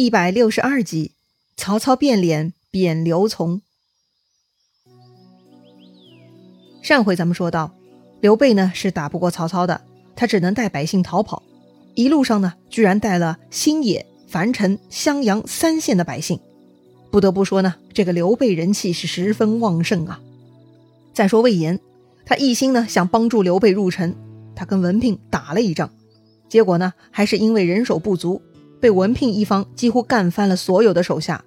一百六十二集，曹操变脸贬刘琮。上回咱们说到，刘备呢是打不过曹操的，他只能带百姓逃跑。一路上呢，居然带了新野、樊城、襄阳三县的百姓。不得不说呢，这个刘备人气是十分旺盛啊。再说魏延，他一心呢想帮助刘备入城，他跟文聘打了一仗，结果呢还是因为人手不足。被文聘一方几乎干翻了所有的手下，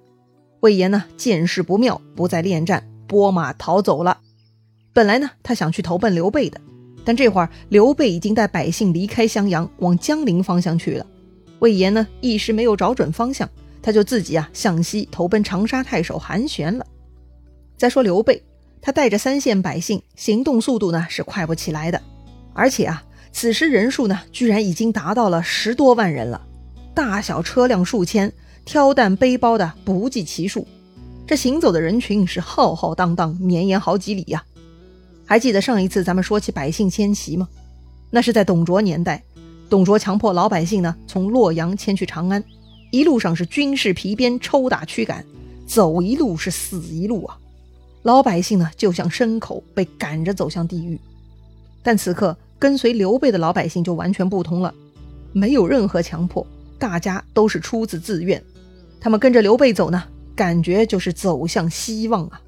魏延呢见势不妙，不再恋战，拨马逃走了。本来呢他想去投奔刘备的，但这会儿刘备已经带百姓离开襄阳，往江陵方向去了。魏延呢一时没有找准方向，他就自己啊向西投奔长沙太守韩玄了。再说刘备，他带着三县百姓，行动速度呢是快不起来的，而且啊此时人数呢居然已经达到了十多万人了。大小车辆数千，挑担背包的不计其数，这行走的人群是浩浩荡荡，绵延好几里呀。还记得上一次咱们说起百姓迁徙吗？那是在董卓年代，董卓强迫老百姓呢从洛阳迁去长安，一路上是军士皮鞭抽打驱赶，走一路是死一路啊。老百姓呢就像牲口被赶着走向地狱。但此刻跟随刘备的老百姓就完全不同了，没有任何强迫。大家都是出自自愿，他们跟着刘备走呢，感觉就是走向希望啊。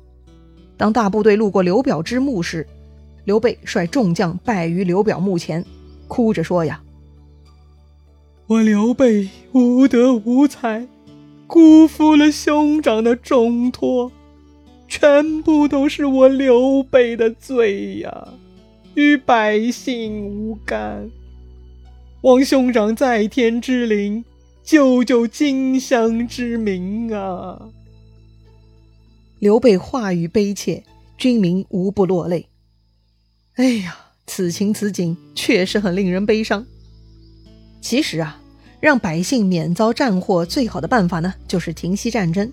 当大部队路过刘表之墓时，刘备率众将拜于刘表墓前，哭着说：“呀，我刘备无德无才，辜负了兄长的重托，全部都是我刘备的罪呀，与百姓无干。”望兄长在天之灵，救救荆襄之民啊！刘备话语悲切，军民无不落泪。哎呀，此情此景确实很令人悲伤。其实啊，让百姓免遭战祸最好的办法呢，就是停息战争。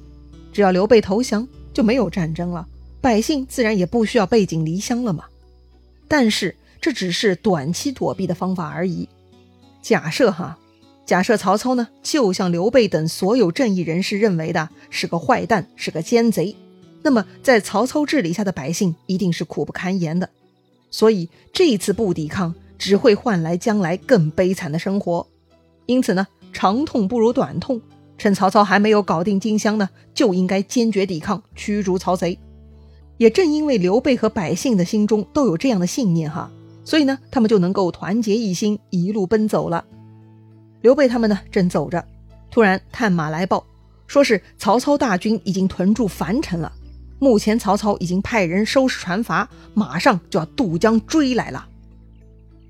只要刘备投降，就没有战争了，百姓自然也不需要背井离乡了嘛。但是这只是短期躲避的方法而已。假设哈，假设曹操呢，就像刘备等所有正义人士认为的，是个坏蛋，是个奸贼，那么在曹操治理下的百姓一定是苦不堪言的。所以这一次不抵抗，只会换来将来更悲惨的生活。因此呢，长痛不如短痛，趁曹操还没有搞定荆襄呢，就应该坚决抵抗，驱逐曹贼。也正因为刘备和百姓的心中都有这样的信念哈。所以呢，他们就能够团结一心，一路奔走了。刘备他们呢，正走着，突然探马来报，说是曹操大军已经屯驻樊城了。目前曹操已经派人收拾船筏，马上就要渡江追来了。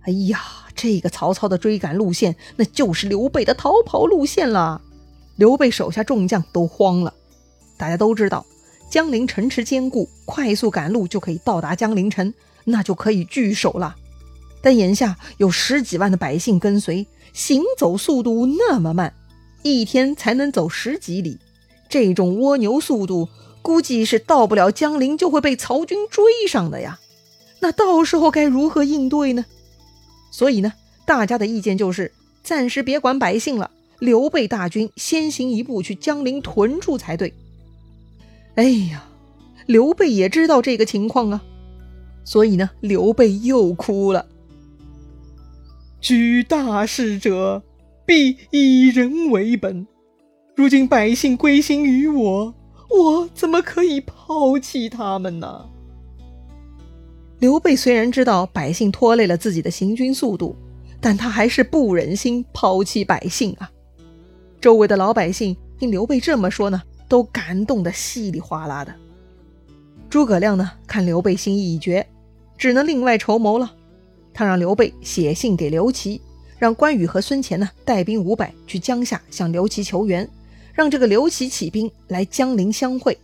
哎呀，这个曹操的追赶路线，那就是刘备的逃跑路线了。刘备手下众将都慌了。大家都知道，江陵城池坚固，快速赶路就可以到达江陵城，那就可以据守了。但眼下有十几万的百姓跟随，行走速度那么慢，一天才能走十几里，这种蜗牛速度，估计是到不了江陵就会被曹军追上的呀。那到时候该如何应对呢？所以呢，大家的意见就是暂时别管百姓了，刘备大军先行一步去江陵屯驻才对。哎呀，刘备也知道这个情况啊，所以呢，刘备又哭了。居大事者，必以人为本。如今百姓归心于我，我怎么可以抛弃他们呢？刘备虽然知道百姓拖累了自己的行军速度，但他还是不忍心抛弃百姓啊。周围的老百姓听刘备这么说呢，都感动的稀里哗啦的。诸葛亮呢，看刘备心意已决，只能另外筹谋了。他让刘备写信给刘琦，让关羽和孙乾呢带兵五百去江夏向刘琦求援，让这个刘琦起兵来江陵相会。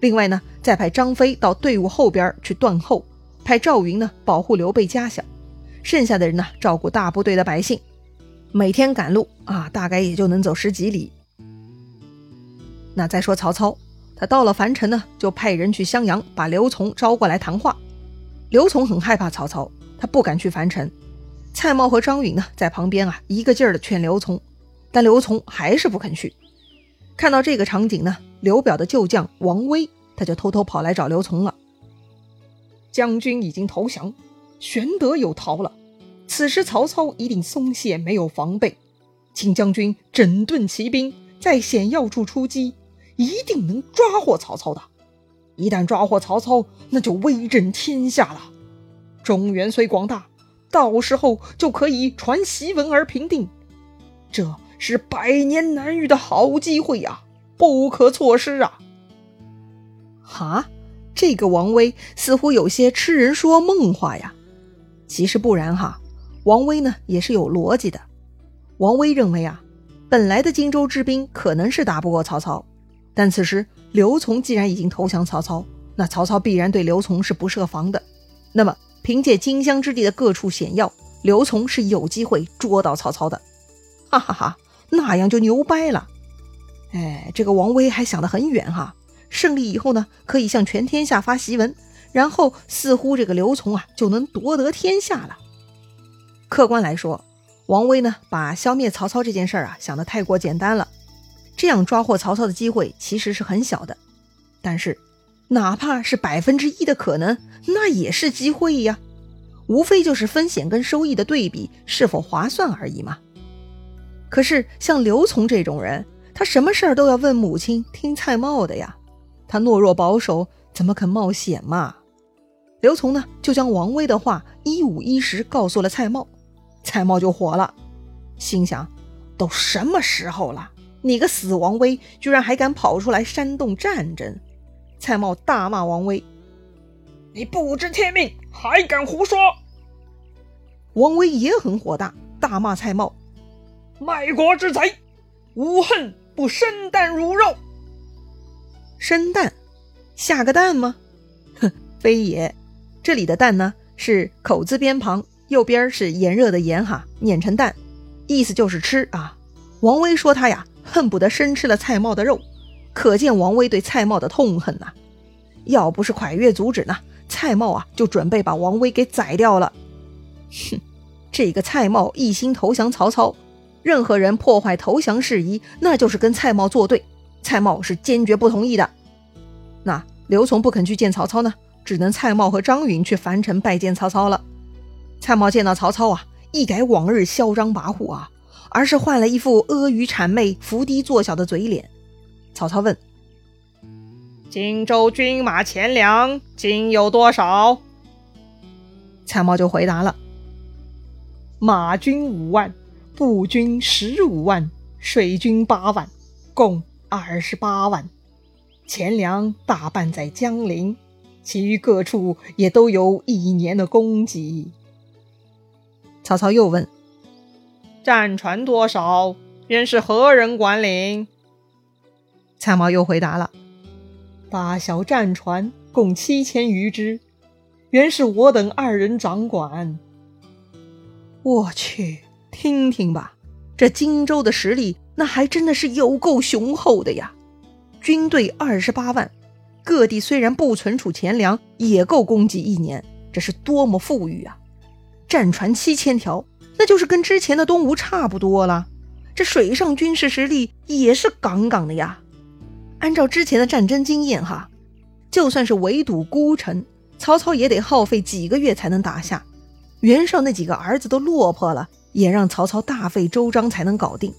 另外呢，再派张飞到队伍后边去断后，派赵云呢保护刘备家小，剩下的人呢照顾大部队的百姓。每天赶路啊，大概也就能走十几里。那再说曹操，他到了樊城呢，就派人去襄阳把刘琮招过来谈话。刘琮很害怕曹操。他不敢去樊城，蔡瑁和张允呢，在旁边啊，一个劲儿的劝刘琮，但刘琮还是不肯去。看到这个场景呢，刘表的旧将王威他就偷偷跑来找刘琮了。将军已经投降，玄德又逃了，此时曹操一定松懈，没有防备，请将军整顿骑兵，在险要处出击，一定能抓获曹操的。一旦抓获曹操，那就威震天下了。中原虽广大，到时候就可以传檄文而平定。这。是百年难遇的好机会呀，不可错失啊！哈，这个王威似乎有些痴人说梦话呀。其实不然哈，王威呢也是有逻辑的。王威认为啊，本来的荆州之兵可能是打不过曹操，但此时刘琮既然已经投降曹操，那曹操必然对刘琮是不设防的。那么凭借荆襄之地的各处险要，刘琮是有机会捉到曹操的。哈哈哈。那样就牛掰了，哎，这个王威还想得很远哈。胜利以后呢，可以向全天下发檄文，然后似乎这个刘琮啊就能夺得天下了。客观来说，王威呢把消灭曹操这件事儿啊想得太过简单了，这样抓获曹操的机会其实是很小的。但是，哪怕是百分之一的可能，那也是机会呀，无非就是风险跟收益的对比是否划算而已嘛。可是像刘琮这种人，他什么事儿都要问母亲听蔡瑁的呀。他懦弱保守，怎么肯冒险嘛？刘琮呢，就将王威的话一五一十告诉了蔡瑁。蔡瑁就火了，心想：都什么时候了，你个死王威，居然还敢跑出来煽动战争！蔡瑁大骂王威：“你不知天命，还敢胡说！”王威也很火大，大骂蔡瑁。卖国之贼，无恨不生蛋如肉。生蛋，下个蛋吗？哼，非也。这里的蛋呢，是口字边旁，右边是炎热的炎哈，碾成蛋，意思就是吃啊。王威说他呀，恨不得生吃了蔡瑁的肉，可见王威对蔡瑁的痛恨呐。要不是蒯越阻止呢，蔡瑁啊，就准备把王威给宰掉了。哼，这个蔡瑁一心投降曹操。任何人破坏投降事宜，那就是跟蔡瑁作对。蔡瑁是坚决不同意的。那刘琮不肯去见曹操呢，只能蔡瑁和张允去樊城拜见曹操了。蔡瑁见到曹操啊，一改往日嚣张跋扈啊，而是换了一副阿谀谄媚、伏低作小的嘴脸。曹操问：“荆州军马钱粮今有多少？”蔡瑁就回答了：“马军五万。”步军十五万，水军八万，共二十八万。钱粮大半在江陵，其余各处也都有一年的供给。曹操又问：“战船多少？原是何人管理？”蔡瑁又回答了：“大小战船共七千余只，原是我等二人掌管。”我去。听听吧，这荆州的实力，那还真的是有够雄厚的呀！军队二十八万，各地虽然不存储钱粮，也够供给一年，这是多么富裕啊！战船七千条，那就是跟之前的东吴差不多了。这水上军事实力也是杠杠的呀！按照之前的战争经验，哈，就算是围堵孤城，曹操也得耗费几个月才能打下。袁绍那几个儿子都落魄了。也让曹操大费周章才能搞定，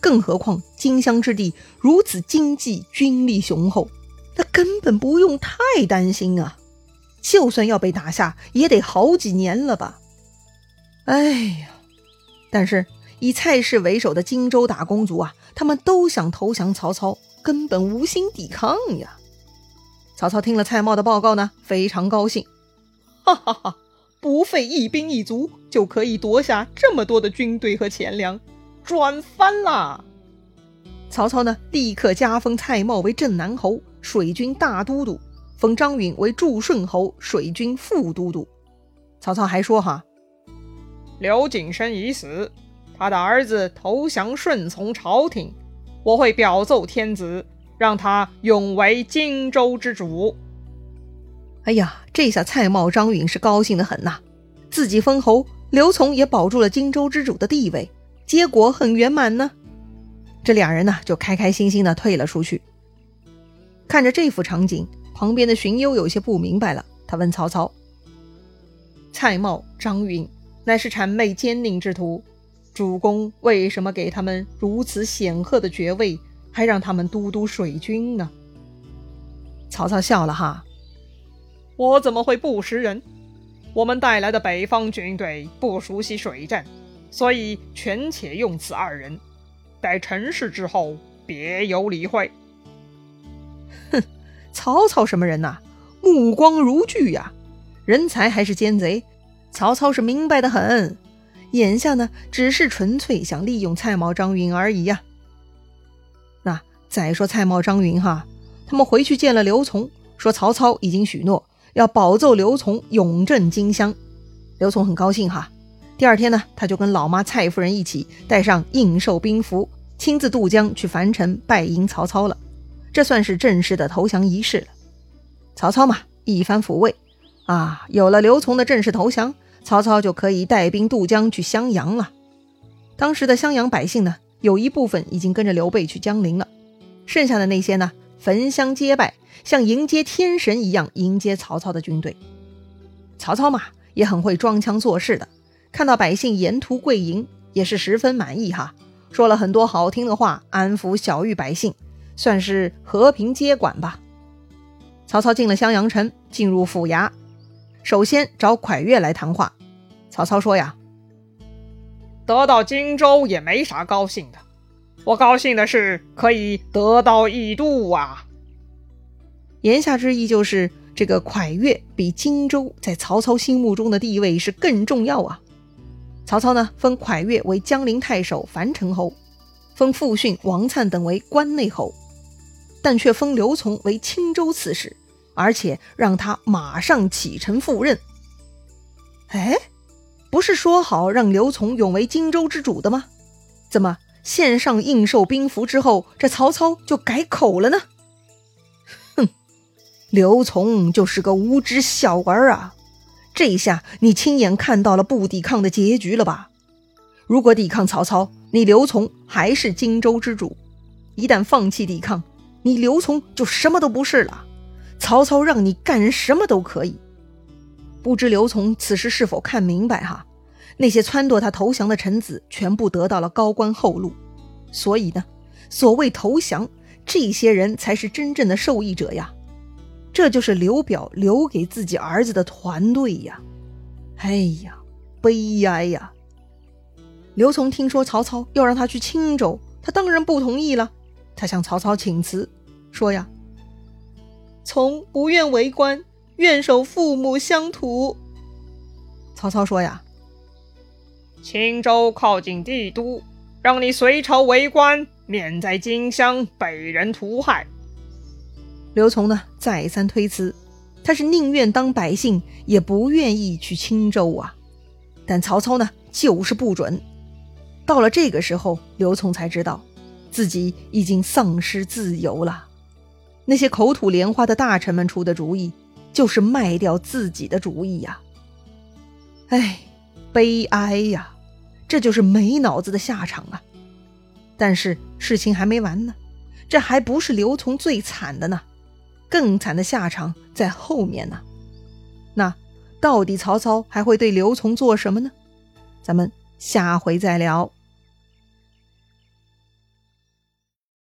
更何况荆襄之地如此经济军力雄厚，他根本不用太担心啊！就算要被打下，也得好几年了吧？哎呀！但是以蔡氏为首的荆州打工族啊，他们都想投降曹操，根本无心抵抗呀！曹操听了蔡瑁的报告呢，非常高兴，哈哈哈。不费一兵一卒就可以夺下这么多的军队和钱粮，赚翻啦！曹操呢，立刻加封蔡瑁为镇南侯、水军大都督，封张允为祝顺侯、水军副都督。曹操还说：“哈，刘景升已死，他的儿子投降顺从朝廷，我会表奏天子，让他永为荆州之主。”哎呀，这下蔡瑁、张允是高兴的很呐，自己封侯，刘琮也保住了荆州之主的地位，结果很圆满呢。这两人呢就开开心心的退了出去。看着这幅场景，旁边的荀攸有些不明白了，他问曹操：“蔡瑁、张允乃是谄媚奸佞之徒，主公为什么给他们如此显赫的爵位，还让他们都督水军呢？”曹操笑了哈：“我怎么会不识人？我们带来的北方军队不熟悉水战，所以权且用此二人。”待成事之后，别有理会。哼，曹操什么人呐？目光如炬呀，人才还是奸贼？曹操是明白的很。眼下呢，只是纯粹想利用蔡瑁、张允而已呀。那再说蔡瑁、张允哈，他们回去见了刘琮，说曹操已经许诺要保奏刘琮永镇荆襄。刘琮很高兴哈。第二天呢，他就跟老妈蔡夫人一起带上应寿兵符，亲自渡江去樊城拜迎曹操了。这算是正式的投降仪式了。曹操嘛，一番抚慰，啊，有了刘琮的正式投降，曹操就可以带兵渡江去襄阳了。当时的襄阳百姓呢，有一部分已经跟着刘备去江陵了，剩下的那些呢，焚香结拜，像迎接天神一样迎接曹操的军队。曹操嘛，也很会装腔作势的。看到百姓沿途跪迎，也是十分满意哈，说了很多好听的话，安抚小玉百姓，算是和平接管吧。曹操进了襄阳城，进入府衙，首先找蒯越来谈话。曹操说呀：“得到荆州也没啥高兴的，我高兴的是可以得到益都啊。”言下之意就是，这个蒯越比荆州在曹操心目中的地位是更重要啊。曹操呢，封蒯越为江陵太守、樊城侯，封傅训、王粲等为关内侯，但却封刘琮为青州刺史，而且让他马上启程赴任。哎，不是说好让刘琮永为荆州之主的吗？怎么献上应寿兵符之后，这曹操就改口了呢？哼，刘琮就是个无知小儿啊！这一下，你亲眼看到了不抵抗的结局了吧？如果抵抗曹操，你刘琮还是荆州之主；一旦放弃抵抗，你刘琮就什么都不是了。曹操让你干什么都可以。不知刘琮此时是否看明白？哈，那些撺掇他投降的臣子全部得到了高官厚禄，所以呢，所谓投降，这些人才是真正的受益者呀。这就是刘表留给自己儿子的团队呀！哎呀，悲哀呀！刘琮听说曹操要让他去青州，他当然不同意了。他向曹操请辞，说呀：“从不愿为官，愿守父母乡土。”曹操说呀：“青州靠近帝都，让你隋朝为官，免在荆襄被人屠害。”刘琮呢，再三推辞，他是宁愿当百姓，也不愿意去青州啊。但曹操呢，就是不准。到了这个时候，刘琮才知道，自己已经丧失自由了。那些口吐莲花的大臣们出的主意，就是卖掉自己的主意呀。哎，悲哀呀！这就是没脑子的下场啊。但是事情还没完呢，这还不是刘琮最惨的呢。更惨的下场在后面呢。那到底曹操还会对刘琮做什么呢？咱们下回再聊。